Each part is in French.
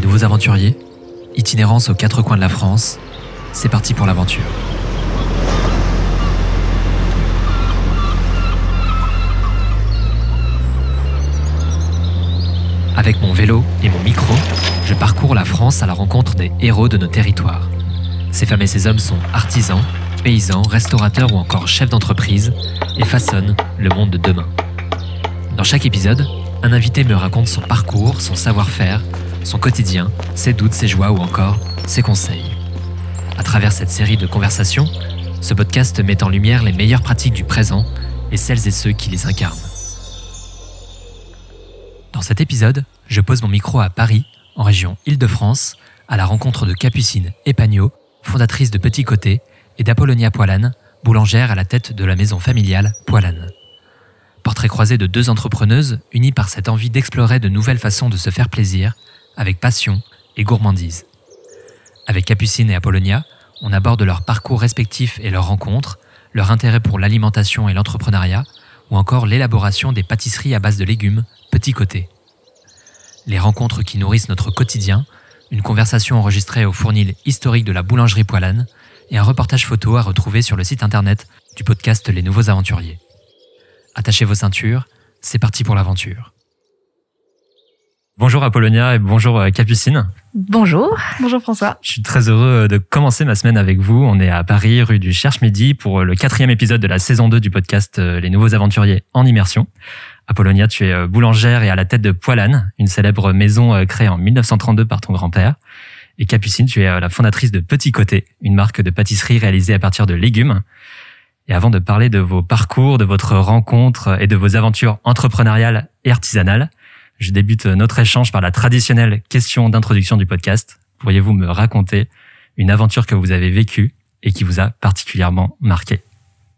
Nouveaux aventuriers, itinérance aux quatre coins de la France, c'est parti pour l'aventure. Avec mon vélo et mon micro, je parcours la France à la rencontre des héros de nos territoires. Ces femmes et ces hommes sont artisans, paysans, restaurateurs ou encore chefs d'entreprise et façonnent le monde de demain. Dans chaque épisode, un invité me raconte son parcours, son savoir-faire, son quotidien, ses doutes, ses joies ou encore ses conseils. À travers cette série de conversations, ce podcast met en lumière les meilleures pratiques du présent et celles et ceux qui les incarnent. Dans cet épisode, je pose mon micro à Paris, en région Île-de-France, à la rencontre de Capucine Epagno, fondatrice de Petit Côté, et d'Apollonia Poilane, boulangère à la tête de la maison familiale Poilane. Portrait croisé de deux entrepreneuses unies par cette envie d'explorer de nouvelles façons de se faire plaisir, avec passion et gourmandise. Avec Capucine et Apollonia, on aborde leur parcours respectif et leurs rencontres, leur intérêt pour l'alimentation et l'entrepreneuriat, ou encore l'élaboration des pâtisseries à base de légumes, petit côté. Les rencontres qui nourrissent notre quotidien, une conversation enregistrée au fournil historique de la boulangerie Poilane, et un reportage photo à retrouver sur le site internet du podcast Les Nouveaux Aventuriers. Attachez vos ceintures, c'est parti pour l'aventure. Bonjour Apollonia et bonjour euh, Capucine. Bonjour. Bonjour François. Je suis très heureux euh, de commencer ma semaine avec vous. On est à Paris, rue du Cherche-Midi, pour euh, le quatrième épisode de la saison 2 du podcast Les Nouveaux Aventuriers en immersion. Apollonia, tu es boulangère et à la tête de Poilane, une célèbre maison créée en 1932 par ton grand-père. Et Capucine, tu es la fondatrice de Petit Côté, une marque de pâtisserie réalisée à partir de légumes. Et avant de parler de vos parcours, de votre rencontre et de vos aventures entrepreneuriales et artisanales, je débute notre échange par la traditionnelle question d'introduction du podcast. Pourriez-vous me raconter une aventure que vous avez vécue et qui vous a particulièrement marqué?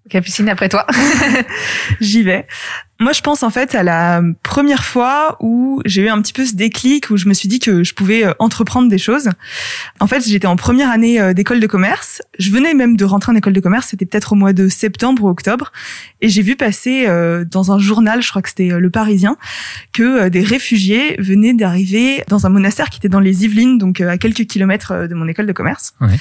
Capucine, après toi. J'y vais. Moi, je pense en fait à la première fois où j'ai eu un petit peu ce déclic, où je me suis dit que je pouvais euh, entreprendre des choses. En fait, j'étais en première année euh, d'école de commerce. Je venais même de rentrer en école de commerce, c'était peut-être au mois de septembre ou octobre. Et j'ai vu passer euh, dans un journal, je crois que c'était Le Parisien, que des réfugiés venaient d'arriver dans un monastère qui était dans les Yvelines, donc à quelques kilomètres de mon école de commerce. Ouais.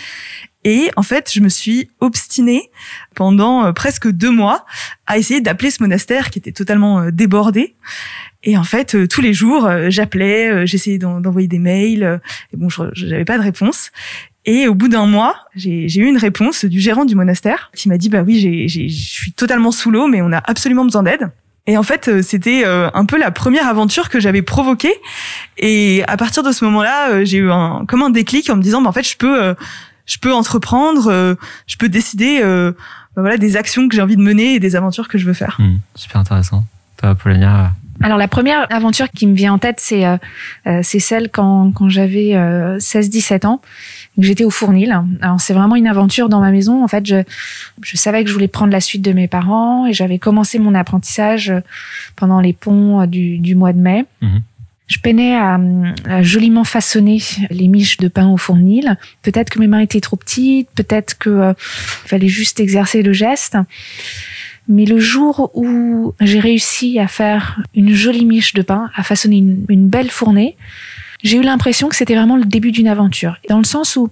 Et en fait, je me suis obstinée pendant presque deux mois à essayer d'appeler ce monastère qui était totalement euh, débordé. Et en fait, euh, tous les jours, euh, j'appelais, j'essayais d'envoyer des mails. et bon, je n'avais pas de réponse. Et au bout d'un mois, j'ai eu une réponse du gérant du monastère qui m'a dit bah oui, je suis totalement sous l'eau, mais on a absolument besoin d'aide. Et en fait, c'était un peu la première aventure que j'avais provoquée. Et à partir de ce moment-là, j'ai eu un comme un déclic en me disant bah en fait, je peux je peux entreprendre, je peux décider bah voilà, des actions que j'ai envie de mener et des aventures que je veux faire. Hmm, super intéressant. Toi, Paulina alors la première aventure qui me vient en tête, c'est euh, euh c'est celle quand, quand j'avais euh, 16-17 ans, j'étais au Fournil. Alors c'est vraiment une aventure dans ma maison. En fait, je, je savais que je voulais prendre la suite de mes parents et j'avais commencé mon apprentissage pendant les ponts du, du mois de mai. Mhm. Je peinais à, joliment façonner les miches de pain au fournil. Peut-être que mes mains étaient trop petites, peut-être que euh, fallait juste exercer le geste. Mais le jour où j'ai réussi à faire une jolie miche de pain, à façonner une, une belle fournée, j'ai eu l'impression que c'était vraiment le début d'une aventure. Dans le sens où,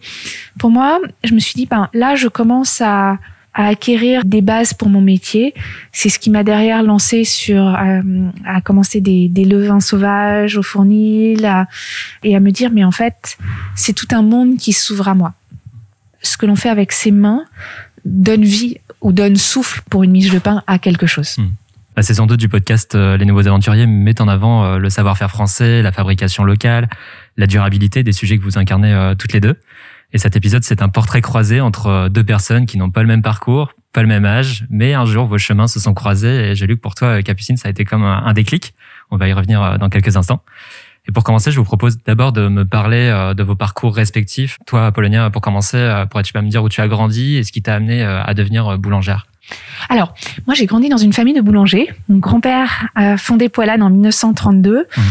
pour moi, je me suis dit, ben là, je commence à à acquérir des bases pour mon métier. C'est ce qui m'a derrière lancé sur euh, à commencer des, des levains sauvages au fournil et à me dire mais en fait c'est tout un monde qui s'ouvre à moi. Ce que l'on fait avec ses mains donne vie ou donne souffle pour une miche de pain à quelque chose. Hmm. La saison 2 du podcast euh, Les Nouveaux Aventuriers met en avant euh, le savoir-faire français, la fabrication locale, la durabilité des sujets que vous incarnez toutes les deux. Et cet épisode, c'est un portrait croisé entre deux personnes qui n'ont pas le même parcours, pas le même âge, mais un jour, vos chemins se sont croisés et j'ai lu que pour toi, Capucine, ça a été comme un déclic. On va y revenir euh, dans quelques instants. Et pour commencer, je vous propose d'abord de me parler euh, de vos parcours respectifs. Toi, Apollonia, pour commencer, euh, pourrais-tu pas me dire où tu as grandi et ce qui t'a amené à devenir boulangère? Alors, moi, j'ai grandi dans une famille de boulangers. Mon grand-père a fondé Poilane en 1932. Mmh.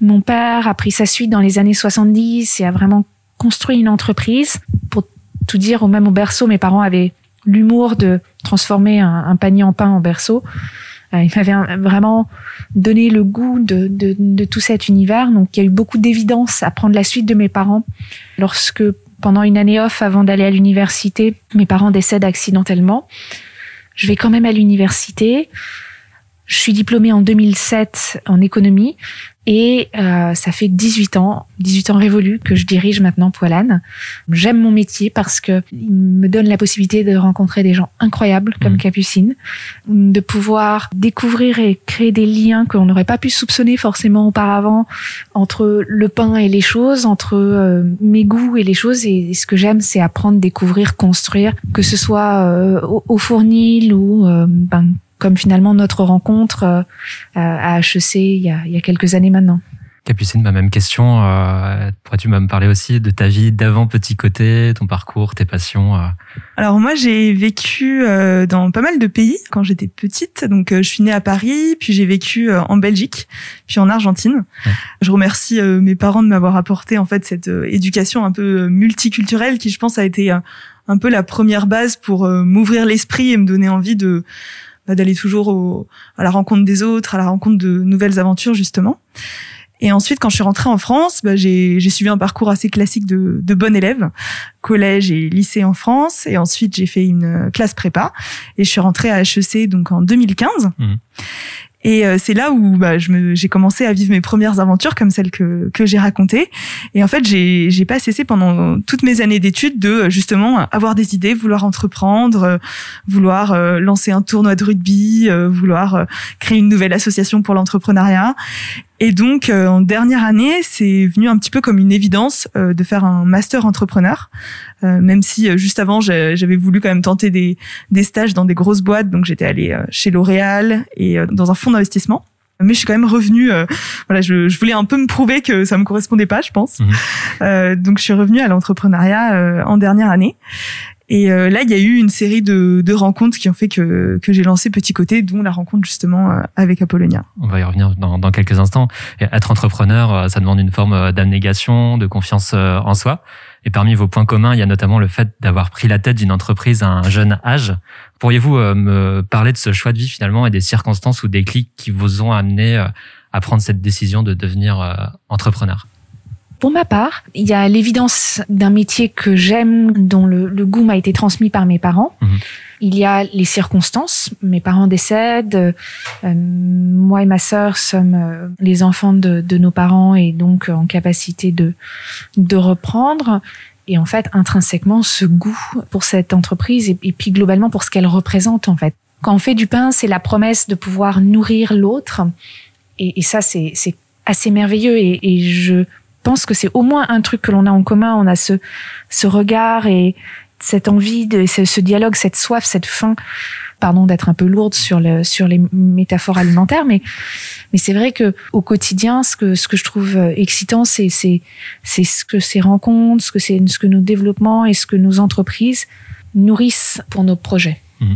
Mon père a pris sa suite dans les années 70 et a vraiment construit une entreprise. Pour tout dire, au même au berceau, mes parents avaient l'humour de transformer un, panier en pain en berceau. il m'avait vraiment donné le goût de, de, tout cet univers. Donc il y a eu beaucoup d'évidence à prendre la suite de mes parents. Lorsque pendant une année off avant d'aller à l'université, mes parents décèdent accidentellement. Je vais quand même à l'université. Je suis diplômée en 2007 en économie et euh, ça fait 18 ans, 18 ans révolus que je dirige maintenant Poilane. J'aime mon métier parce que il me donne la possibilité de rencontrer des gens incroyables comme mmh. Capucine, de pouvoir découvrir et créer des liens qu'on n'aurait pas pu soupçonner forcément auparavant entre le pain et les choses, entre euh, mes goûts et les choses. Et, ce que j'aime, c'est apprendre, découvrir, construire, que ce soit euh, au, fournil ou ben, comme finalement notre rencontre euh, à HEC il y, a, il y a quelques années maintenant. Capucine, ma même question. Euh, pourrais-tu me parler aussi de ta vie d'avant Petit Côté, ton parcours, tes passions euh? Alors moi, j'ai vécu euh, dans pas mal de pays quand j'étais petite. Donc je suis née à Paris, puis j'ai vécu en Belgique, puis en Argentine. Je remercie mes parents de m'avoir apporté en fait cette éducation un peu multiculturelle qui, je pense, a été un peu la première base pour m'ouvrir l'esprit et me donner envie de bah, d'aller toujours au, à la rencontre des autres, à la rencontre de nouvelles aventures justement. Et ensuite, quand je suis rentrée en France, bah, j'ai suivi un parcours assez classique de, de bon élève, collège et lycée en France. Et ensuite, j'ai fait une classe prépa et je suis rentrée à HEC donc en 2015. Et euh, c'est là où bah, j'ai commencé à vivre mes premières aventures comme celles que, que j'ai racontées. Et en fait, j'ai, pas cessé pendant toutes mes années d'études de justement avoir des idées, vouloir entreprendre, euh, vouloir euh, lancer un tournoi de rugby, vouloir créer une nouvelle association pour l'entrepreneuriat. Et donc, euh, en dernière année, c'est venu un petit peu comme une évidence euh, de faire un master entrepreneur, euh, même si juste avant, j'avais voulu quand même tenter des, des stages dans des grosses boîtes. Donc, j'étais allée chez L'Oréal et dans un fonds d'investissement. Mais je suis quand même revenue. voilà, je, je, voulais un peu me prouver que ça me correspondait pas, je pense. Mmh. donc, je suis revenue à l'entrepreneuriat en dernière année. Et euh, là, il y a eu une série de, de rencontres qui ont fait que, que j'ai lancé Petit Côté, dont la rencontre justement euh, avec Apollonia. On va y revenir dans, dans quelques instants. Et être entrepreneur, euh, ça demande une forme d'abnégation, de confiance en soi. Et parmi vos points communs, il y a notamment le fait d'avoir pris la tête d'une entreprise à un jeune âge. Pourriez-vous me parler de ce choix de vie finalement et des circonstances ou des clics qui vous ont amené à prendre cette décision de devenir entrepreneur? Pour ma part, il y a l'évidence d'un métier que j'aime, dont le, goût m'a été transmis par mes parents. Mhm. Il y a les circonstances. Mes parents décèdent. Euh, moi et ma sœur sommes euh, les enfants de, nos parents et donc en capacité de, de reprendre. Et en fait, intrinsèquement, ce goût pour cette entreprise et, puis globalement pour ce qu'elle représente en fait. Quand on fait du pain, c'est la promesse de pouvoir nourrir l'autre. Et, ça, c'est assez merveilleux. Et, et je pense que c'est au moins un truc que l'on a en commun. On a ce, ce regard et cette envie, de, ce, dialogue, cette soif, cette faim. Pardon d'être un peu lourde sur, le, sur les métaphores alimentaires, mais, mais c'est vrai que au quotidien, ce que, ce que je trouve euh, excitant, c'est, c'est, c'est ce que ces rencontres, ce que, c'est, ce que nos développements et ce que nos entreprises nourrissent pour nos projets. Mmh.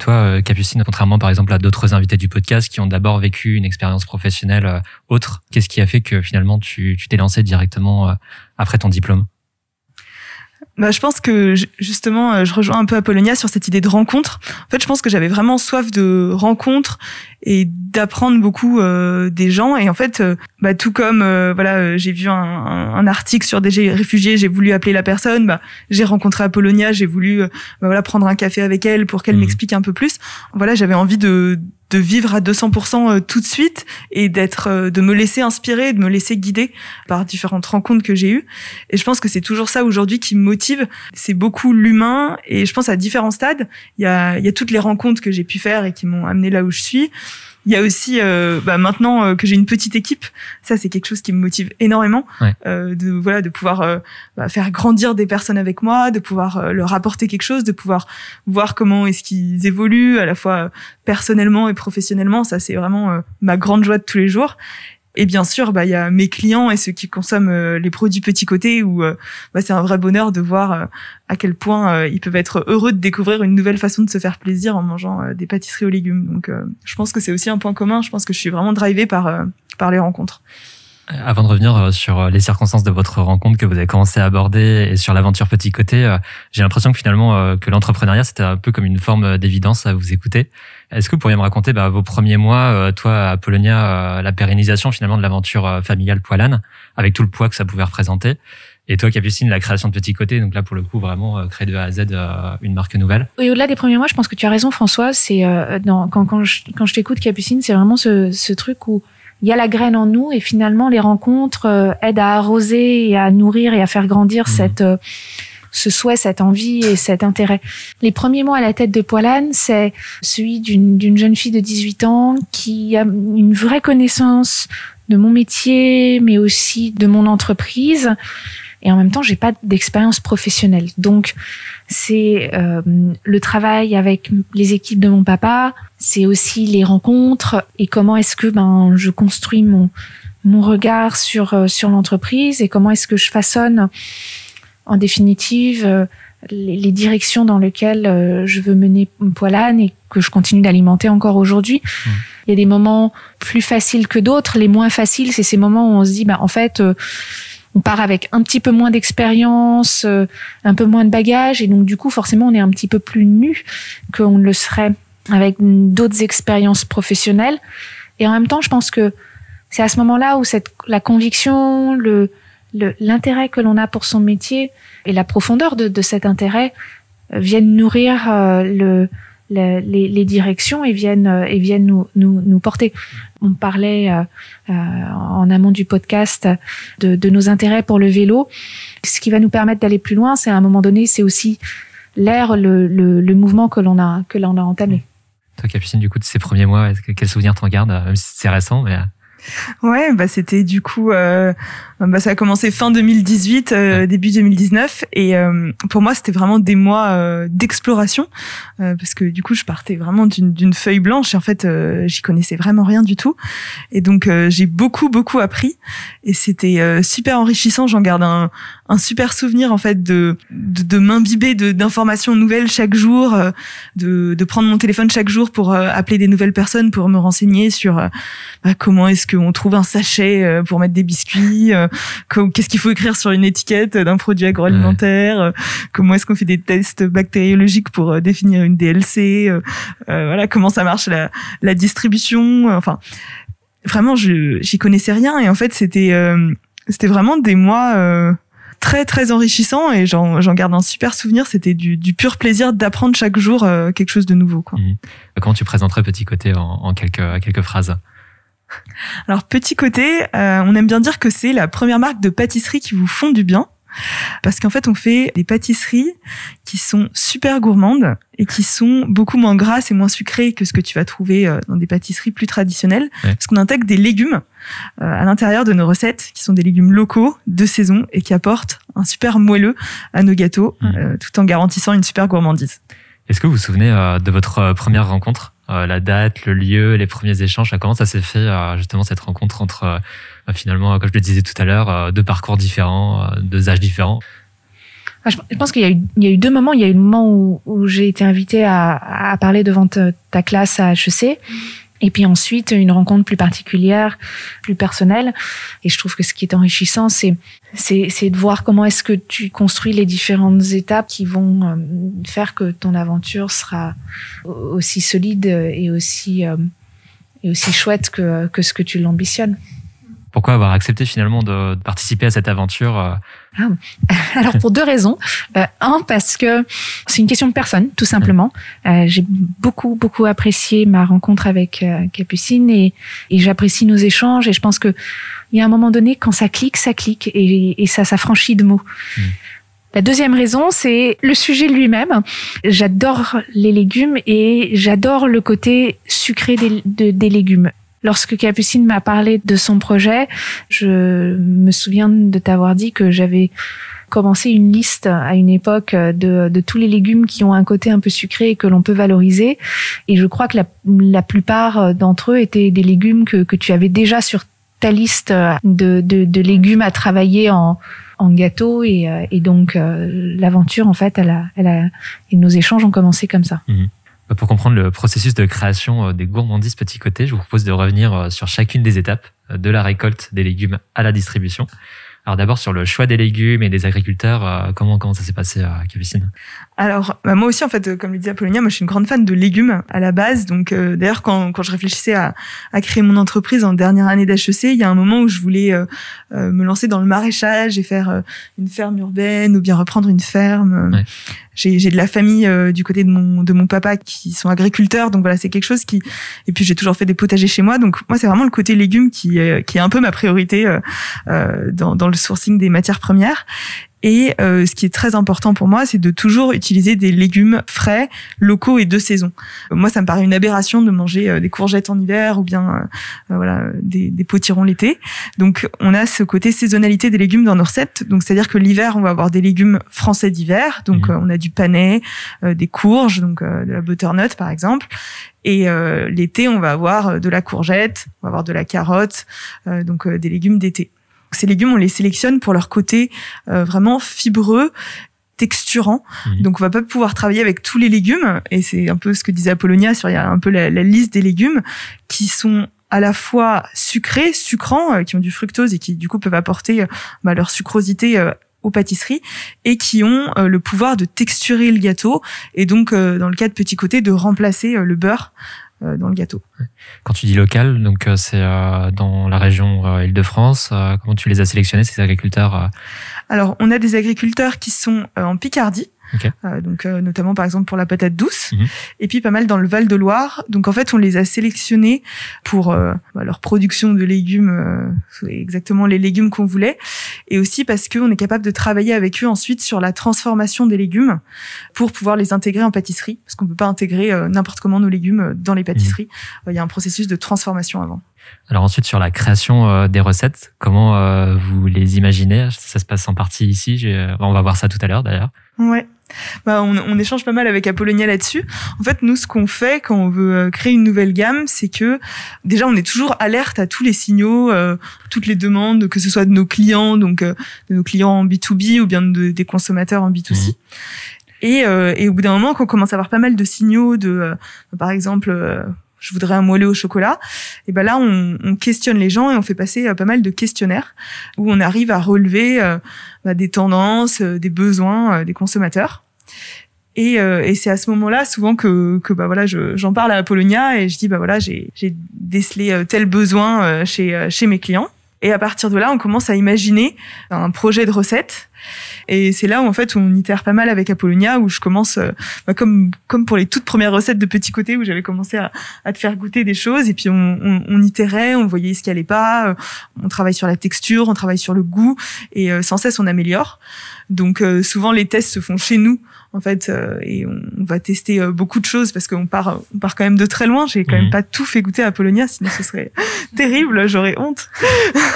Toi, euh, Capucine, contrairement par exemple à d'autres invités du podcast qui ont d'abord vécu une expérience professionnelle euh, autre, qu'est-ce qui a fait que finalement tu t'es lancé directement euh, après ton diplôme? Bah, je pense que justement, je rejoins un peu Apollonia sur cette idée de rencontre. En fait, je pense que j'avais vraiment soif de rencontre et d'apprendre beaucoup euh, des gens et en fait euh, bah, tout comme euh, voilà j'ai vu un, un, article sur des réfugiés j'ai voulu appeler la personne bah, j'ai rencontré Apollonia j'ai voulu bah, voilà prendre un café avec elle pour qu'elle mmh. m'explique un peu plus voilà j'avais envie de de vivre à 200% tout de suite et d'être de me laisser inspirer de me laisser guider par différentes rencontres que j'ai eues. Et je pense que c'est toujours ça aujourd'hui qui me motive. C'est beaucoup l'humain et je pense à différents stades. Il y a il y a toutes les rencontres que j'ai pu faire et qui m'ont amené là où je suis il y a aussi euh, bah, maintenant euh, que j'ai une petite équipe, ça c'est quelque chose qui me motive énormément euh, de voilà de pouvoir euh, bah, faire grandir des personnes avec moi, de pouvoir leur apporter quelque chose, de pouvoir voir comment est-ce qu'ils évoluent à la fois personnellement et professionnellement. Ça c'est vraiment ma grande joie de tous les jours. Et bien sûr, bah il y a mes clients et ceux qui consomment euh, les produits petits côtés où euh, bah, c'est un vrai bonheur de voir euh, à quel point ils peuvent être heureux de découvrir une nouvelle façon de se faire plaisir en mangeant des pâtisseries aux légumes. Donc, je pense que c'est aussi un point commun. Je pense que je suis vraiment drivée par par les rencontres. Avant de revenir sur les circonstances de votre rencontre que vous avez commencé à aborder et sur l'aventure Petit Côté, j'ai l'impression que finalement que l'entrepreneuriat c'était un peu comme une forme d'évidence à vous écouter. Est-ce que vous pourriez me raconter bah, vos premiers mois, toi Apollonia, la pérennisation finalement de l'aventure familiale Poilane, avec tout le poids que ça pouvait représenter et toi, Capucine, la création de Petit Côté, donc là, pour le coup, vraiment, créer de A à Z une marque nouvelle. Oui, au-delà des premiers mois, je pense que tu as raison, François. C'est quand, quand je, quand je t'écoute, Capucine, c'est vraiment ce, ce truc où il y a la graine en nous et finalement les rencontres euh, aident à arroser et à nourrir et à faire grandir mmh. cette euh, ce souhait, cette envie et cet intérêt. Les premiers mois à la tête de Poilane, c'est celui d'une jeune fille de 18 ans qui a une vraie connaissance de mon métier, mais aussi de mon entreprise. Et en même temps, j'ai pas d'expérience professionnelle. Donc, c'est euh, le travail avec les équipes de mon papa, c'est aussi les rencontres et comment est-ce que ben je construis mon mon regard sur euh, sur l'entreprise et comment est-ce que je façonne en définitive euh, les, directions dans lesquelles je veux mener Poilane et que je continue d'alimenter encore aujourd'hui. Mmh. Il y a des moments plus faciles que d'autres. Les moins faciles, c'est ces moments où on se dit, ben, en fait, on part avec un petit peu moins d'expérience, euh, un peu moins de bagages, et donc du coup forcément on est un petit peu plus nu qu'on le serait avec d'autres expériences professionnelles. Et en même temps, je pense que c'est à ce moment-là où cette, la conviction, le, l'intérêt que l'on a pour son métier et la profondeur de, de cet intérêt euh, viennent nourrir euh, le, les, les, directions et viennent euh, et viennent nous, nous, nous porter. On parlait euh, euh, en amont du podcast de, de, nos intérêts pour le vélo. Ce qui va nous permettre d'aller plus loin, c'est à un moment donné, c'est aussi l'air, le, le, le, mouvement que l'on a que l'on a entamé. Toi, Capucine, du coup, de ces premiers mois, quel souvenir t'en gardes, même si c'est récent, mais Ouais, bah c'était du coup, euh, bah ça a commencé fin 2018, euh, début 2019, et euh, pour moi c'était vraiment des mois euh, d'exploration parce que du coup je partais vraiment d'une feuille blanche. Et en fait j'y connaissais vraiment rien du tout, et donc j'ai beaucoup beaucoup appris. Et c'était super enrichissant. J'en garde un, un super souvenir en fait de de, de m'imbiber d'informations nouvelles chaque jour, de, de prendre mon téléphone chaque jour pour appeler des nouvelles personnes pour me renseigner sur bah, comment est-ce qu'on trouve un sachet euh, pour mettre des biscuits euh, Qu'est-ce qu'il faut écrire sur une étiquette d'un produit agroalimentaire euh, Comment est-ce qu'on fait des tests bactériologiques pour définir une DLC Voilà, comment ça marche la, la distribution Enfin, vraiment, je j'y connaissais rien et en fait, c'était c'était vraiment des mois très très enrichissants et j'en garde un super souvenir. C'était du, du, pur plaisir d'apprendre chaque jour quelque chose de nouveau. Quoi. Mmh. Comment tu présenterais Petit Côté en, en quelques, quelques phrases? Alors petit côté, euh, on aime bien dire que c'est la première marque de pâtisserie qui vous font du bien. Parce qu'en fait, on fait des pâtisseries qui sont super gourmandes et qui sont beaucoup moins grasses et moins sucrées que ce que tu vas trouver euh, dans des pâtisseries plus traditionnelles. Parce qu'on intègre des légumes euh, à l'intérieur de nos recettes, qui sont des légumes locaux de saison et qui apportent un super moelleux à nos gâteaux, mmh. tout en garantissant une super gourmandise. Est-ce que vous vous souvenez de votre première rencontre? Euh, la date, le lieu, les premiers échanges, comment ça s'est fait euh, justement cette rencontre entre euh, finalement, comme je le disais tout à l'heure, deux parcours différents, deux âges différents je pense qu'il y, a eu deux moments. Il y a eu le moment où, j'ai été invitée à, parler devant ta classe à HEC. Et puis ensuite, une rencontre plus particulière, plus personnelle. Et je trouve que ce qui est enrichissant, c'est de voir comment est-ce que tu construis les différentes étapes qui vont euh, faire que ton aventure sera aussi solide et aussi euh, et aussi chouette que ce que tu l'ambitionnes. Pourquoi avoir accepté finalement de participer à cette aventure euh, ah. Alors pour deux raisons. Euh, un parce que c'est une question de personne, tout simplement. Euh, j'ai beaucoup beaucoup apprécié ma rencontre avec euh, Capucine et, et j'apprécie nos échanges et je pense que il y a un moment donné quand ça clique, ça clique et, et ça s'affranchit de mots. Hmm. La deuxième raison, c'est le sujet lui-même. J'adore les légumes et j'adore le côté sucré des, des légumes. Lorsque Capucine m'a parlé de son projet, je me souviens de t'avoir dit que j'avais commencé une liste à une époque de, tous les légumes qui ont un côté un peu sucré et que l'on peut valoriser. Et je crois que la, plupart d'entre eux étaient des légumes que, tu avais déjà sur ta liste de, légumes à travailler en, gâteau et, et donc euh, l'aventure en fait elle a, et nos échanges ont commencé comme ça. Mmh. Pour comprendre le processus de création euh, des gourmandises petit côté, je vous propose de revenir euh, sur chacune des étapes de la récolte des légumes à la distribution. Alors d'abord sur le choix des légumes et des agriculteurs, euh, comment comment ça s'est passé à Capucine Alors bah, moi aussi en fait, comme le disait Apollonia, moi je suis une grande fan de légumes à la base. Donc euh, d'ailleurs quand, quand je réfléchissais à, à créer mon entreprise en dernière année d'HEC, il y a un moment où je voulais euh, me lancer dans le maraîchage et faire une ferme urbaine ou bien reprendre une ferme. Ouais j'ai de la famille euh, du côté de mon de mon papa qui sont agriculteurs donc voilà c'est quelque chose qui et puis j'ai toujours fait des potagers chez moi. Donc moi c'est vraiment le côté légumes qui qui est un peu ma priorité euh, euh, dans dans le sourcing des matières premières et euh, ce qui est très important pour moi, c'est de toujours utiliser des légumes frais, locaux et de saison. Moi, ça me paraît une aberration de manger euh, des courgettes en hiver ou bien euh, voilà des, des potirons l'été. Donc, on a ce côté saisonnalité des légumes dans nos recettes. Donc, c'est-à-dire que l'hiver, on va avoir des légumes français d'hiver. Donc, mmh. on a du panais, des courges, donc de la butternut par exemple. Et l'été, on va avoir de la courgette, on va avoir de la carotte, donc des légumes d'été. Ces légumes, on les sélectionne pour leur côté euh, vraiment fibreux texturant. Mhm. Donc on va pas pouvoir travailler avec tous les légumes et c'est un peu ce que disait Apollonia sur il y a un peu la, liste des légumes qui sont à la fois sucrés, sucrants, euh, qui ont du fructose et qui du coup peuvent apporter euh, bah, leur sucrosité aux pâtisseries et qui ont le pouvoir de texturer le gâteau et donc dans le cas de Petit Côté de remplacer le beurre dans le gâteau. Quand tu dis local, donc euh, c'est euh, dans la région Île-de-France. comment tu les as sélectionnés ces agriculteurs Alors, on a des agriculteurs qui sont en Picardie euh, donc euh, notamment par exemple pour la patate douce, mhm. et puis pas mal dans le Val de Loire. Donc en fait, on les a sélectionnés pour euh, bah, leur production de légumes, exactement les légumes qu'on voulait, et aussi parce qu'on est capable de travailler avec eux ensuite sur la transformation des légumes pour pouvoir les intégrer en pâtisserie, parce qu'on peut pas intégrer n'importe comment nos légumes dans les pâtisseries. Mhm. Il y a un processus de transformation avant. Alors ensuite sur la création des recettes, comment vous les imaginez? Ça se passe en partie ici. On va voir ça tout à l'heure d'ailleurs. Ouais. Bah, on, on, échange pas mal avec Apollonia là-dessus. En fait, nous, ce qu'on fait quand on veut euh, créer une nouvelle gamme, c'est que déjà, on est toujours alerte à tous les signaux, euh, toutes les demandes, que ce soit de nos clients, donc euh, de nos clients en B2B ou bien de, des consommateurs en B2C. Mmh. Et, et, au bout d'un moment, quand on commence à avoir pas mal de signaux de, par exemple, je voudrais un moelleux au chocolat. Et ben là, on, on, questionne les gens et on fait passer pas mal de questionnaires où on arrive à relever bah, des tendances, euh, des besoins euh, des consommateurs. Et, euh, et c'est à ce moment-là souvent que, que bah voilà, j'en parle à Apollonia et je dis bah voilà, j'ai décelé tel besoin chez chez mes clients. Et à partir de là, on commence à imaginer un projet de recette. Et c'est là où en fait on itère pas mal avec Apollonia, où je commence, euh, bah, comme comme pour les toutes premières recettes de Petit Côté, où j'avais commencé à, à, te faire goûter des choses, et puis on, on, on itérait, on voyait ce qui allait pas, euh, on travaille sur la texture, on travaille sur le goût, et euh, sans cesse on améliore. Donc souvent les tests se font chez nous en fait, euh, et on, va tester euh, beaucoup de choses parce qu'on part, on part quand même de très loin. J'ai quand même mhm. pas tout fait goûter à Polonia, sinon ce serait terrible, j'aurais honte.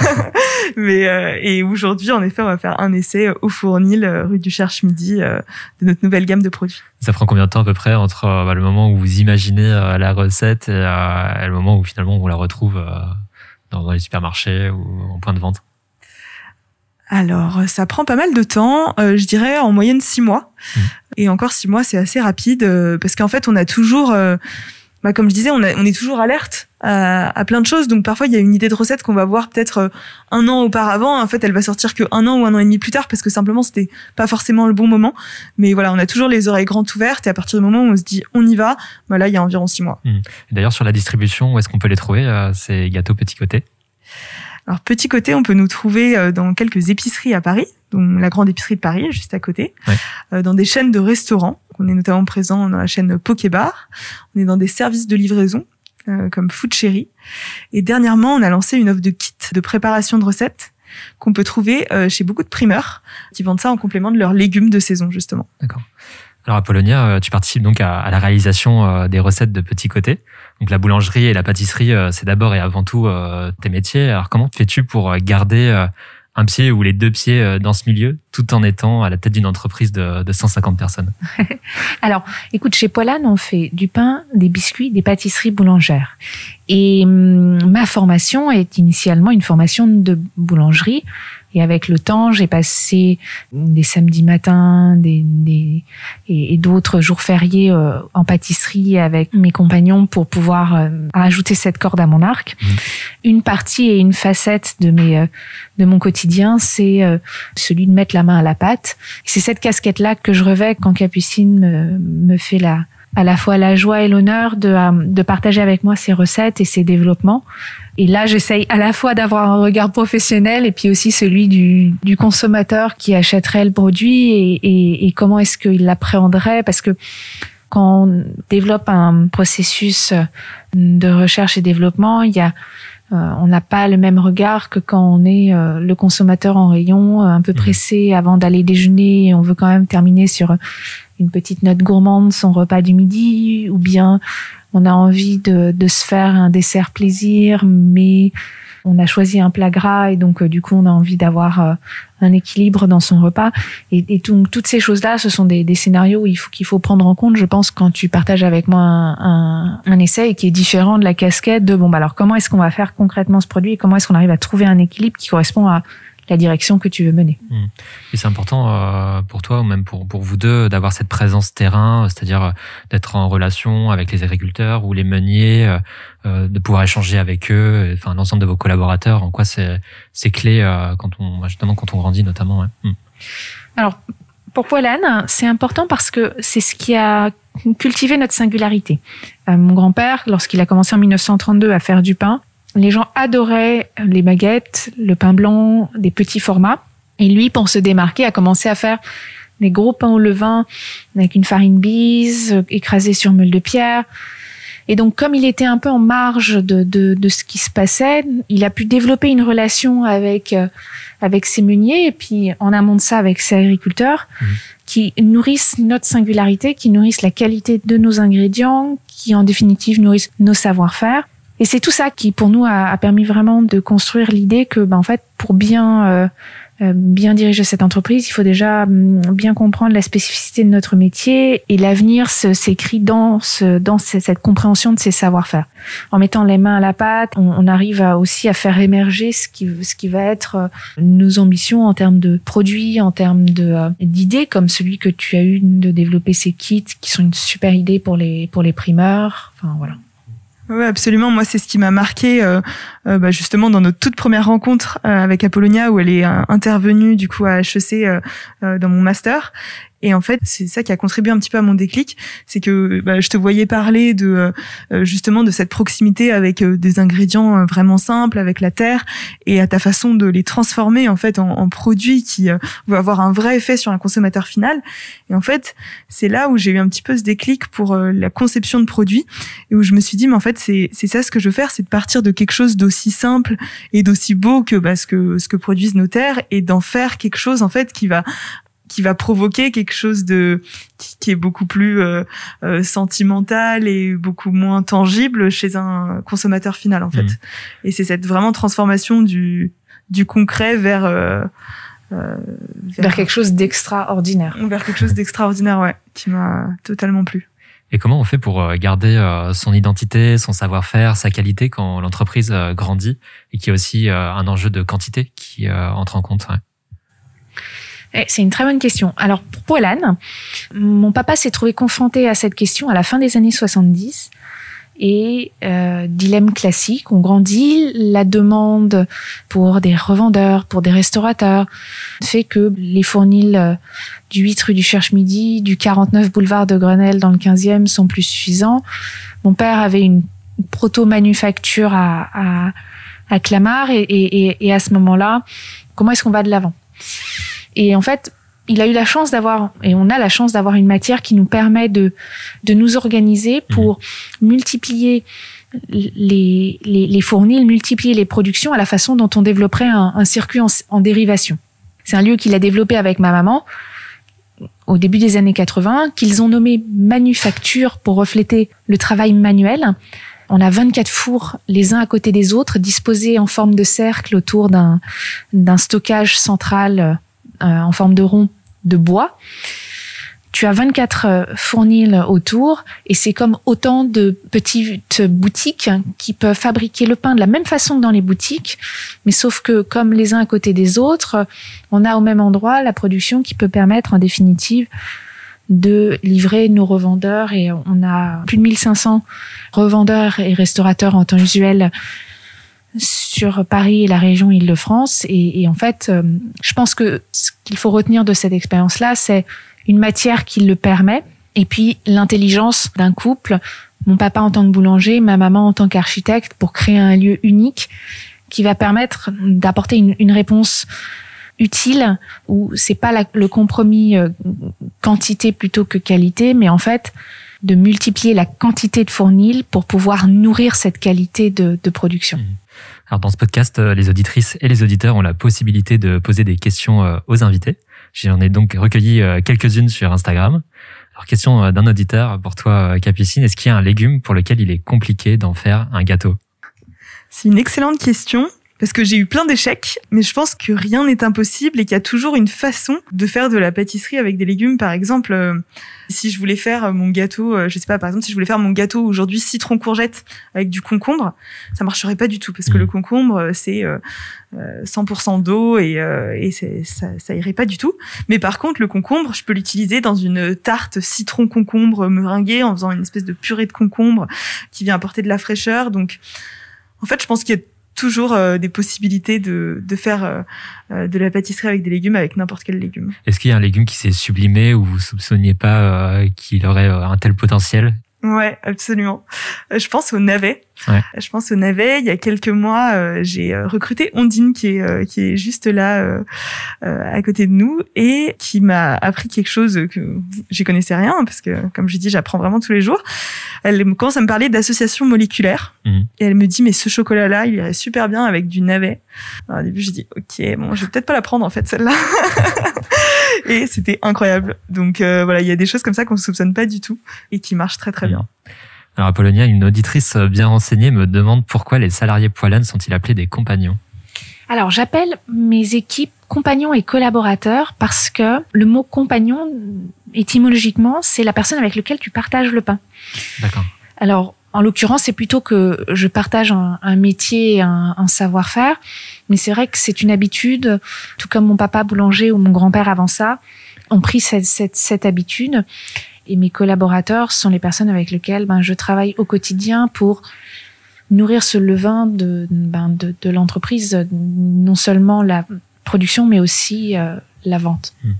Mais euh, et aujourd'hui, en effet, on va faire un essai au Fournil, rue du Cherche Midi, de notre nouvelle gamme de produits. Ça prend combien de temps à peu près entre bah, le moment où vous imaginez la recette et, le moment où finalement on la retrouve dans, dans les supermarchés ou en point de vente? Alors, ça prend pas mal de temps, euh, je dirais en moyenne six mois. Mmh. Et encore six mois, c'est assez rapide euh, parce qu'en fait, on a toujours, euh, bah, comme je disais, on, a, on est toujours alerte à, à, plein de choses. Donc parfois, il y a une idée de recette qu'on va voir peut-être un an auparavant. En fait, elle va sortir que un an ou un an et demi plus tard parce que simplement, c'était pas forcément le bon moment. Mais voilà, on a toujours les oreilles grandes ouvertes et à partir du moment où on se dit on y va, bah là, il y a environ six mois. Mmh. D'ailleurs, sur la distribution, où est-ce qu'on peut les trouver ces gâteaux petit côté? Alors petit côté, on peut nous trouver euh, dans quelques épiceries à Paris, dont la grande épicerie de Paris juste à côté, euh, dans des chaînes de restaurants. On est notamment présent dans la chaîne Pokébar. On est dans des services de livraison euh, comme Food Cherry. Et dernièrement, on a lancé une offre de kit de préparation de recettes qu'on peut trouver chez beaucoup de primeurs qui vendent ça en complément de leurs légumes de saison justement. D'accord. Alors Apollonia, tu participes donc à, la réalisation des recettes de petits côtés. Donc la boulangerie et la pâtisserie, euh, c'est d'abord et avant tout euh, tes métiers. Alors comment fais-tu pour euh, garder un pied ou les deux pieds dans ce milieu, tout en étant à la tête d'une entreprise de, de 150 personnes? Alors, écoute, chez Poilane, on fait du pain, des biscuits, des pâtisseries boulangères. Et hum, ma formation est initialement une formation de boulangerie. Et avec le temps, j'ai passé des samedis matins des, des, et, d'autres jours fériés euh, en pâtisserie avec mes compagnons pour pouvoir euh, ajouter cette corde à mon arc. Mmh. Une partie et une facette de mes euh, de mon quotidien, c'est celui de mettre la main à la pâte. C'est cette casquette-là que je revais quand Capucine me, me fait la à la fois la joie et l'honneur de, de partager avec moi ses recettes et ses développements. Et là, j'essaye à la fois d'avoir un regard professionnel et puis aussi celui du, du consommateur qui achèterait le produit et, et, et comment est-ce qu'il l'appréhenderait parce que quand on développe un processus de recherche et développement, il y a euh, on n'a pas le même regard que quand on est euh, le consommateur en rayon, euh, un peu mmh. pressé avant d'aller déjeuner et on veut quand même terminer sur une petite note gourmande son repas du midi, ou bien on a envie de, de se faire un dessert plaisir, mais on a choisi un plat gras et donc du coup on a envie d'avoir un équilibre dans son repas. Et, et toutes ces choses-là, ce sont des, des scénarios qu'il faut, qu'il faut prendre en compte, je pense, quand tu partages avec moi un, un, essai qui est différent de la casquette de bon, bah alors comment est-ce qu'on va faire concrètement ce produit et comment est-ce qu'on arrive à trouver un équilibre qui correspond à la direction que tu veux mener. Mmh. Et c'est important euh, pour toi ou même pour, pour vous deux d'avoir cette présence terrain, c'est-à-dire euh, d'être en relation avec les agriculteurs ou les meuniers, euh, de pouvoir échanger avec eux, enfin l'ensemble de vos collaborateurs. En quoi c'est c'est clé quand on justement quand on grandit notamment. Mmh. Alors pour Poilane, c'est important parce que c'est ce qui a cultivé notre singularité. mon grand-père, lorsqu'il a commencé en 1932 à faire du pain, les gens adoraient les baguettes, le pain blanc, des petits formats. Et lui, pour se démarquer, a commencé à faire des gros pains au levain avec une farine bise, écrasée sur meule de pierre. Et donc, comme il était un peu en marge de, de, de, ce qui se passait, il a pu développer une relation avec euh, avec ses meuniers et puis en amont de ça avec ses agriculteurs mmh. qui nourrissent notre singularité, qui nourrissent la qualité de nos ingrédients, qui en définitive nourrissent nos savoir-faire. Et c'est tout ça qui, pour nous, a, a permis vraiment de construire l'idée que, ben, en fait, pour bien euh, euh, bien diriger cette entreprise, il faut déjà mm, bien comprendre la spécificité de notre métier et l'avenir s'écrit dans, ce, dans cette compréhension de ces savoir-faire. En mettant les mains à la pâte, on, arrive à aussi à faire émerger ce qui, ce qui va être euh, nos ambitions en termes de produits, en termes de d'idées, comme celui que tu as eu de développer ces kits qui sont une super idée pour les pour les primeurs. Enfin voilà. Oui, absolument. Moi, c'est ce qui m'a marqué euh, euh, bah, justement dans notre toute première rencontre euh, avec Apollonia, où elle est intervenue du coup à HEC dans mon master. Et en fait, c'est ça qui a contribué un petit peu à mon déclic, c'est que bah, je te voyais parler de euh, justement de cette proximité avec euh, des ingrédients euh, vraiment simples, avec la terre, et à ta façon de les transformer en fait en, produits qui vont avoir un vrai effet sur un consommateur final. Et en fait, c'est là où j'ai eu un petit peu ce déclic pour la conception de produits et où je me suis dit mais en fait c'est c'est ça ce que je veux faire, c'est de partir de quelque chose d'aussi simple et d'aussi beau que bah, ce que ce que produisent nos terres et d'en faire quelque chose en fait qui va qui va provoquer quelque chose de qui, est beaucoup plus euh, euh, sentimental et beaucoup moins tangible chez un consommateur final en fait. Mmh. Et c'est cette vraiment transformation du du concret vers euh, vers, vers, quelque chose d'extraordinaire. Vers quelque chose d'extraordinaire, ouais, qui m'a totalement plu. Et comment on fait pour garder son identité, son savoir-faire, sa qualité quand l'entreprise grandit et qu'il y a aussi un enjeu de quantité qui entre en compte ouais? Eh, c'est une très bonne question. Alors, pour Poilane, mon papa s'est trouvé confronté à cette question à la fin des années 70. Et euh, dilemme classique, on grandit, la demande pour des revendeurs, pour des restaurateurs, fait que les fournils euh, du 8 rue du Cherche-Midi, du 49 boulevard de Grenelle dans le 15e sont plus suffisants. Mon père avait une proto-manufacture à, à, à Clamart et, et, et à ce moment-là, comment est-ce qu'on va de l'avant? Et en fait, il a eu la chance d'avoir, et on a la chance d'avoir une matière qui nous permet de, de nous organiser pour mmh. multiplier les, les, les fournils, multiplier les productions à la façon dont on développerait un, un circuit en, en dérivation. C'est un lieu qu'il a développé avec ma maman au début des années 80, qu'ils ont nommé manufacture pour refléter le travail manuel. On a 24 fours les uns à côté des autres, disposés en forme de cercle autour d'un, d'un stockage central euh, en forme de rond de bois. tu as 24 euh, fournils autour et c'est comme autant de petites boutiques qui peuvent fabriquer le pain de la même façon que dans les boutiques, mais sauf que comme les uns à côté des autres, on a au même endroit la production qui peut permettre en définitive de livrer nos revendeurs et on a plus de 1500 revendeurs et restaurateurs en temps usuel sur Paris et la région Île-de-France. Et, en fait, euh, je pense que ce qu'il faut retenir de cette expérience-là, c'est une matière qui le permet, et puis l'intelligence d'un couple, mon papa en tant que boulanger, ma maman en tant qu'architecte, pour créer un lieu unique qui va permettre d'apporter une, une, réponse utile où c'est pas le compromis euh, quantité plutôt que qualité, mais en fait de multiplier la quantité de fournils pour pouvoir nourrir cette qualité de, de production. Mmh. Alors dans ce podcast, euh, les auditrices et les auditeurs ont la possibilité de poser des questions euh, aux invités. J'en ai donc recueilli euh, quelques-unes sur Instagram. Alors question d'un auditeur pour toi, Capucine, est-ce qu'il y a un légume pour lequel il est compliqué d'en faire un gâteau? C'est une excellente question parce que j'ai eu plein d'échecs, mais je pense que rien n'est impossible et qu'il y a toujours une façon de faire de la pâtisserie avec des légumes. Par exemple, euh, si je voulais faire mon gâteau, euh, je sais pas, par exemple, si je voulais faire mon gâteau aujourd'hui citron courgette avec du concombre, ça marcherait pas du tout parce que mmh. le concombre euh, c'est 100% d'eau et, et ça, ça irait pas du tout. Mais par contre, le concombre, je peux l'utiliser dans une tarte citron concombre meringuée en faisant une espèce de purée de concombre qui vient apporter de la fraîcheur. Donc, en fait, je pense qu'il y a toujours euh, des possibilités de, de faire euh, euh, de la pâtisserie avec des légumes, avec n'importe quel légume. Est-ce qu'il y a un légume qui s'est sublimé ou vous soupçonniez pas qu'il aurait un tel potentiel? Ouais, absolument. Je pense au navet. Je pense au navet. Il y a quelques mois, euh, j'ai euh, recruté Ondine qui est euh, qui est juste là à côté de nous et qui m'a appris quelque chose que j'y connaissais rien parce que comme je dis, j'apprends vraiment tous les jours. Elle commence à me parler d'association moléculaire mhm. et elle me dit mais ce chocolat là, il irait super bien avec du navet. Alors, au début, j'ai dit ok, bon, je vais peut-être pas la prendre en fait celle-là. et c'était incroyable. Donc voilà, il y a des choses comme ça qu'on ne soupçonne pas du tout et qui marchent très très mhm. bien. Alors Apollonia, une auditrice bien renseignée me demande pourquoi les salariés poilans sont-ils appelés des compagnons? Alors j'appelle mes équipes compagnons et collaborateurs parce que le mot compagnon, étymologiquement, c'est la personne avec laquelle tu partages le pain. D'accord. Alors en l'occurrence, c'est plutôt que je partage un, métier, un, savoir-faire, mais c'est vrai que c'est une habitude, tout comme mon papa boulanger ou mon grand-père avant ça ont pris cette, habitude et mes collaborateurs sont les personnes avec lesquelles ben, je travaille au quotidien pour nourrir ce levain de, ben, l'entreprise, non seulement la production, mais aussi euh, la vente. Hmm.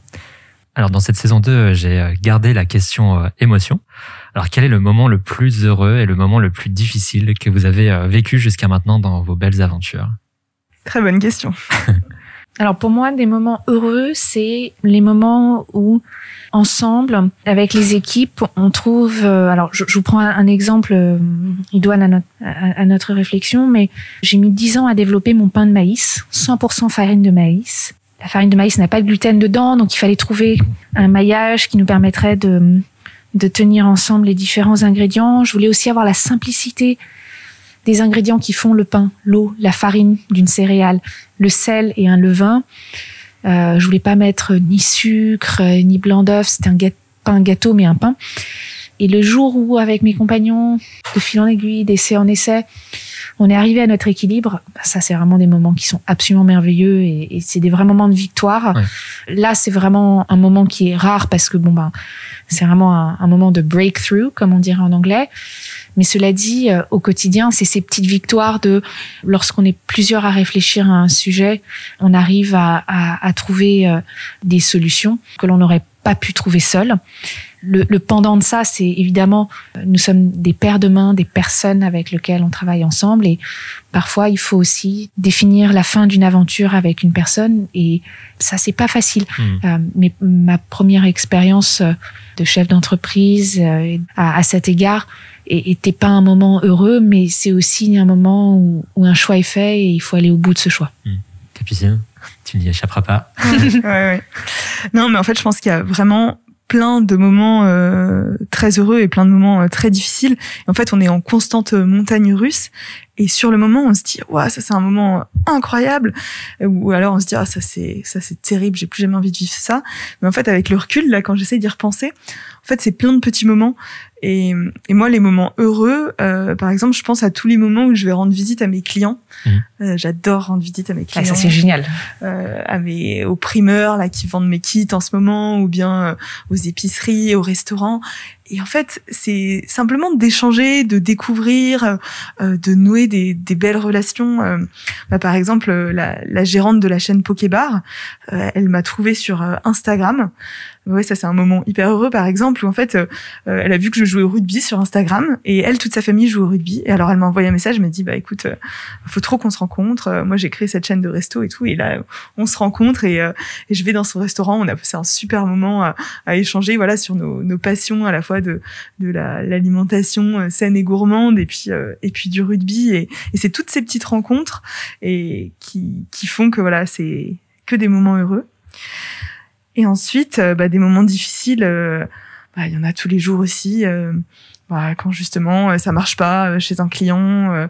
Alors dans cette saison 2, j'ai euh, gardé la question euh, émotion. Alors quel est le moment le plus heureux et le moment le plus difficile que vous avez vécu jusqu'à maintenant dans vos belles aventures? Très bonne question. Alors pour moi, des moments heureux, c'est les moments où ensemble, avec les équipes, on trouve. Euh, alors je, vous prends un, exemple euh, idoine à notre, à, notre réflexion, mais j'ai mis 10 ans à développer mon pain de maïs, 100% farine de maïs. La farine de maïs n'a pas de gluten dedans, donc il fallait trouver un maillage qui nous permettrait de de tenir ensemble les différents ingrédients. Je voulais aussi avoir la simplicité des ingrédients qui font le pain, l'eau, la farine d'une céréale, le sel et un levain. Euh, je voulais pas mettre ni sucre ni blanc d'œuf. C'était un pas un gâteau mais un pain. Et le jour où, avec mes compagnons, de fil en aiguille, d'essai en essai, on est arrivé à notre équilibre, bah, ça c'est vraiment des moments qui sont absolument merveilleux et, c'est des vrais moments de victoire. Là, c'est vraiment un moment qui est rare parce que bon ben, c'est vraiment un, un, moment de breakthrough, comme on dirait en anglais. Mais cela dit, euh, au quotidien, c'est ces petites victoires de lorsqu'on est plusieurs à réfléchir à un sujet, on arrive à, à, à trouver euh, des solutions que l'on n'aurait pas pu trouver seul. Le, le, pendant de ça, c'est évidemment, euh, nous sommes des paires de mains, des personnes avec lesquelles on travaille ensemble, et parfois il faut aussi définir la fin d'une aventure avec une personne, et ça c'est pas facile. Mmh. mais ma première expérience de chef d'entreprise à, à cet égard, t'es pas un moment heureux, mais c'est aussi un moment où, un choix est fait et il faut aller au bout de ce choix. Mmh. Capucine, tu n'y échapperas pas. ouais, ouais. Non, mais en fait, je pense qu'il y a vraiment plein de moments euh, très heureux et plein de moments euh, très difficiles. en fait, on est en constante montagne russe. Et sur le moment, on se dit, ouais, ça c'est un moment incroyable. Ou alors on se dit, ah, ça c'est, ça c'est terrible, j'ai plus jamais envie de vivre ça. Mais en fait, avec le recul, là, quand j'essaie d'y repenser, en fait, c'est plein de petits moments. Et, et moi, les moments heureux, euh, par exemple, je pense à tous les moments où je vais rendre visite à mes clients. Mmh. Euh, J'adore rendre visite à mes clients. Ah, ça c'est génial. Euh, à mes, aux primeurs là qui vendent mes kits en ce moment, ou bien euh, aux épiceries, aux restaurants. Et en fait, c'est simplement d'échanger, de découvrir, euh, de nouer des, des belles relations. Euh, bah, par exemple, la, la, gérante de la chaîne Pokébar, euh, elle m'a trouvé sur Instagram. Ouais, ça c'est un moment hyper heureux, par exemple, où en fait, elle a vu que je jouais au rugby sur Instagram, et elle, toute sa famille joue au rugby. Et alors, elle m'a envoyé un message, elle m'a dit, bah écoute, faut trop qu'on se rencontre. Moi, j'ai créé cette chaîne de resto et tout, et là, on se rencontre et, et je vais dans son restaurant. On a passé un super moment à, à échanger, voilà, sur nos, nos passions à la fois de, l'alimentation euh, saine et gourmande et puis euh, et puis du rugby et, c'est toutes ces petites rencontres et qui, qui font que voilà c'est que des moments heureux. Et ensuite euh, bah, des moments difficiles bah, il y en a tous les jours aussi bah, quand justement ça marche pas chez un client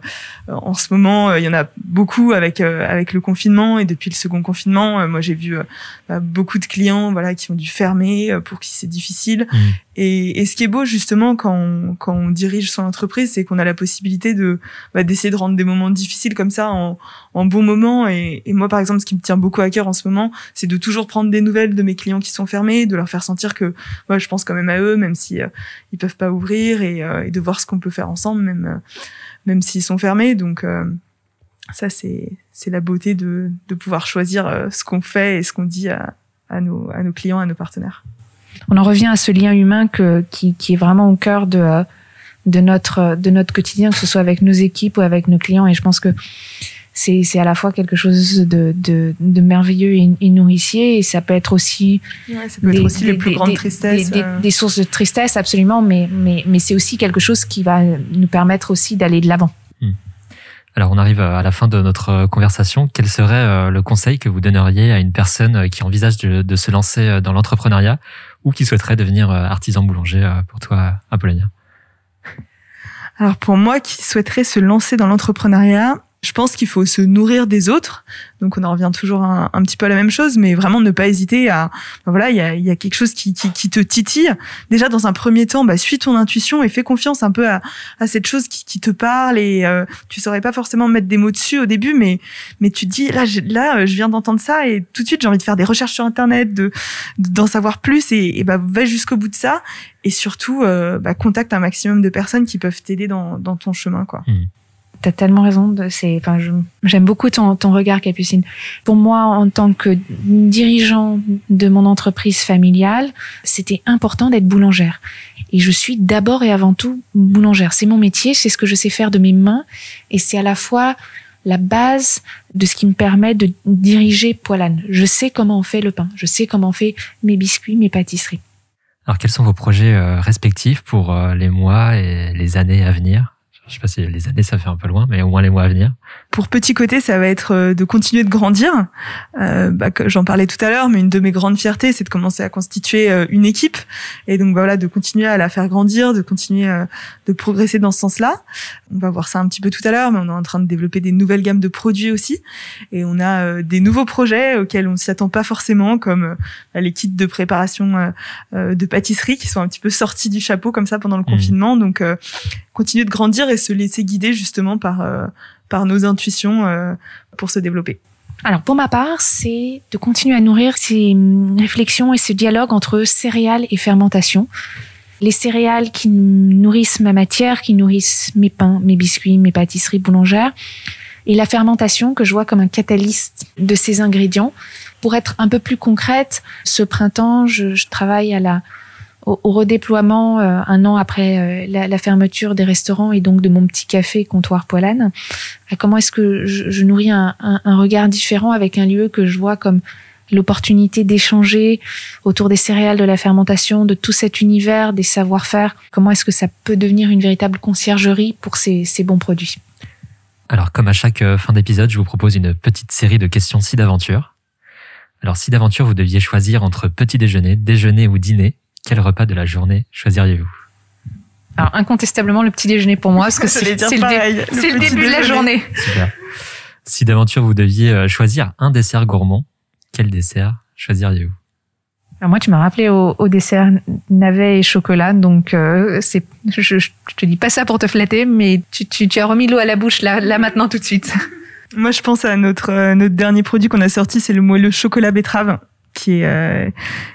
en ce moment il y en a beaucoup avec avec le confinement et depuis le second confinement moi j'ai vu beaucoup de clients voilà qui ont dû fermer pour qui c'est difficile Mmh. et, et, ce qui est beau justement quand on, quand on dirige son entreprise, c'est qu'on a la possibilité de bah, d'essayer de rendre des moments difficiles comme ça en, en bons moments. Et, et, moi, par exemple, ce qui me tient beaucoup à cœur en ce moment, c'est de toujours prendre des nouvelles de mes clients qui sont fermés, de leur faire sentir que moi, je pense quand même à eux, même si euh, ils peuvent pas ouvrir, et, euh, et, de voir ce qu'on peut faire ensemble, même euh, même s'ils sont fermés. Donc euh, ça, c'est c'est la beauté de de pouvoir choisir euh, ce qu'on fait et ce qu'on dit à, à nos à nos clients, à nos partenaires on en revient à ce lien humain que, qui, qui est vraiment au cœur de, de, notre, de notre quotidien, que ce soit avec nos équipes ou avec nos clients. Et je pense que c'est, c'est à la fois quelque chose de, de, de merveilleux et, et, nourricier, et ça peut être aussi, ouais, ça peut des, être aussi des, les plus des, grandes tristesses. Des, des, sources de tristesse, absolument, mais, mais, mais c'est aussi quelque chose qui va nous permettre aussi d'aller de l'avant. Alors on arrive à la fin de notre conversation. Quel serait euh, le conseil que vous donneriez à une personne qui envisage de, se lancer dans l'entrepreneuriat ou qui souhaiterait devenir euh, artisan boulanger pour toi, Apollonia? Alors pour moi qui souhaiterais se lancer dans l'entrepreneuriat, je pense qu'il faut se nourrir des autres. Donc on en revient toujours un, un, petit peu à la même chose, mais vraiment ne pas hésiter à, ben voilà, il y a, y a, quelque chose qui, qui, qui, te titille. Déjà dans un premier temps, bah, suis ton intuition et fais confiance un peu à, à cette chose qui, qui, te parle et euh, tu saurais pas forcément mettre des mots dessus au début, mais mais tu te dis là, là, je viens d'entendre ça et tout de suite j'ai envie de faire des recherches sur internet, de d'en savoir plus et, et bah va jusqu'au bout de ça et surtout euh, bah, contacte un maximum de personnes qui peuvent t'aider dans, dans ton chemin, quoi. Mmh. T'as tellement raison. C'est, j'aime beaucoup ton, ton regard, Capucine. Pour moi, en tant que dirigeant de mon entreprise familiale, c'était important d'être boulangère. Et je suis d'abord et avant tout boulangère. C'est mon métier, c'est ce que je sais faire de mes mains, et c'est à la fois la base de ce qui me permet de diriger Poilane. Je sais comment on fait le pain, je sais comment on fait mes biscuits, mes pâtisseries. Alors, quels sont vos projets euh, respectifs pour euh, les mois et les années à venir? Je sais pas si les années ça fait un peu loin, mais au moins les mois à venir. Pour petit côté, ça va être de continuer de grandir. Euh, bah, J'en parlais tout à l'heure, mais une de mes grandes fiertés, c'est de commencer à constituer une équipe et donc bah, voilà de continuer à la faire grandir, de continuer euh, de progresser dans ce sens-là. On va voir ça un petit peu tout à l'heure, mais on est en train de développer des nouvelles gammes de produits aussi et on a euh, des nouveaux projets auxquels on s'y attend pas forcément, comme euh, les kits de préparation de pâtisserie qui sont un petit peu sortis du chapeau comme ça pendant le mmh. confinement. Donc continuer de grandir et se laisser guider justement par euh, par nos intuitions euh, pour se développer. Alors pour ma part, c'est de continuer à nourrir ces réflexions et ce dialogue entre céréales et fermentation. Les céréales qui nourrissent ma matière, qui nourrissent mes pains, mes biscuits, mes pâtisseries boulangères, et la fermentation que je vois comme un catalyste de ces ingrédients. Pour être un peu plus concrète, ce printemps, je, je travaille à la au, au redéploiement euh, un an après euh, la, la, fermeture des restaurants et donc de mon petit café comptoir Poilane. Comment est-ce que je, je nourris un, un, un, regard différent avec un lieu que je vois comme l'opportunité d'échanger autour des céréales, de la fermentation, de tout cet univers, des savoir-faire. Comment est-ce que ça peut devenir une véritable conciergerie pour ces, ces bons produits? Alors, comme à chaque euh, fin d'épisode, je vous propose une petite série de questions si d'aventure. Alors, si d'aventure vous deviez choisir entre petit déjeuner, déjeuner ou dîner, quel repas de la journée choisiriez-vous? Alors incontestablement le petit déjeuner pour moi parce que c'est le, le, début de la journée. Super. Si d'aventure vous deviez euh, choisir un dessert gourmand, quel dessert choisiriez-vous? Alors moi, tu m'as rappelé au, dessert navet et chocolat, donc euh, c'est, je, je, te dis pas ça pour te flatter, mais tu, tu, tu as remis l'eau à la bouche là, là maintenant tout de suite. Moi, je pense à notre euh, notre dernier produit qu'on a sorti, c'est le moelleux chocolat betterave, qui est euh,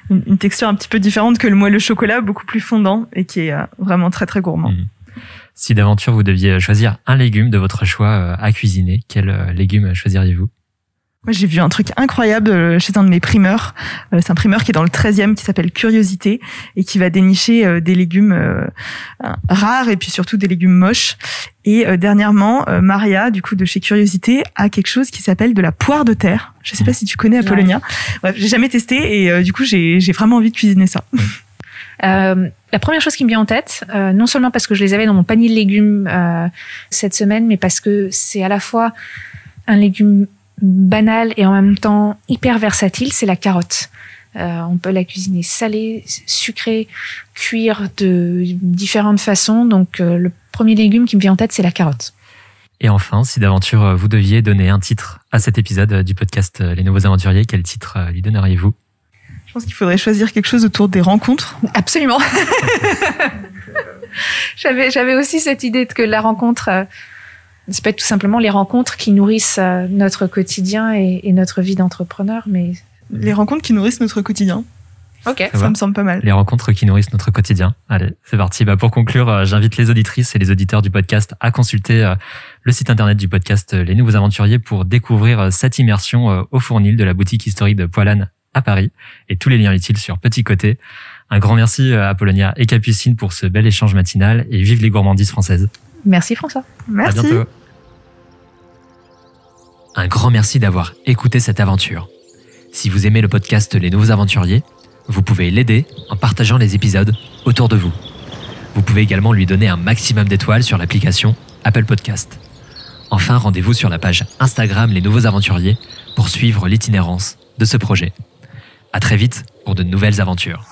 une, texture un petit peu différente que le moelleux chocolat, beaucoup plus fondant et qui est vraiment très très gourmand. Mmh. Si d'aventure vous deviez choisir un légume de votre choix à cuisiner, quel légume choisiriez-vous? Moi, j'ai vu un truc incroyable euh, chez un de mes primeurs. Euh, c'est un primeur qui est dans le 13e qui s'appelle Curiosité et qui va dénicher euh, des légumes rares et puis surtout des légumes moches. Et dernièrement, Maria, du coup, de chez Curiosité, a quelque chose qui s'appelle de la poire de terre. Je sais pas si tu connais Apollonia. Bref, j'ai jamais testé et du coup, j'ai vraiment envie de cuisiner ça. Euh, la première chose qui me vient en tête, euh, non seulement parce que je les avais dans mon panier de légumes euh, cette semaine, mais parce que c'est à la fois un légume banal et en même temps hyper versatile, c'est la carotte. Euh, on peut la cuisiner salée, sucrée, cuire de différentes façons. Donc euh, le premier légume qui me vient en tête, c'est la carotte. Et enfin, si d'aventure euh, vous deviez donner un titre à cet épisode du podcast Les Nouveaux Aventuriers, quel titre lui donneriez-vous? Je pense qu'il faudrait choisir quelque chose autour des rencontres. Absolument. j'avais, j'avais aussi cette idée que la rencontre ça peut être tout simplement les rencontres qui nourrissent euh, notre quotidien et, notre vie d'entrepreneur, mais les rencontres qui nourrissent notre quotidien. Ok, ça, me semble pas mal. Les rencontres qui nourrissent notre quotidien. Allez, c'est parti. Bah, pour conclure, euh, j'invite les auditrices et les auditeurs du podcast à consulter euh, le site internet du podcast Les Nouveaux Aventuriers pour découvrir cette immersion au fournil de la boutique historique de Poilane à Paris et tous les liens utiles sur Petit Côté. Un grand merci à Apollonia et Capucine pour ce bel échange matinal et vive les gourmandises françaises. Merci François. Merci. À bientôt. Un grand merci d'avoir écouté cette aventure. Si vous aimez le podcast Les Nouveaux Aventuriers, vous pouvez l'aider en partageant les épisodes autour de vous. Vous pouvez également lui donner un maximum d'étoiles sur l'application Apple Podcast. Enfin, rendez-vous sur la page Instagram Les Nouveaux Aventuriers pour suivre l'itinérance de ce projet. À très vite pour de nouvelles aventures.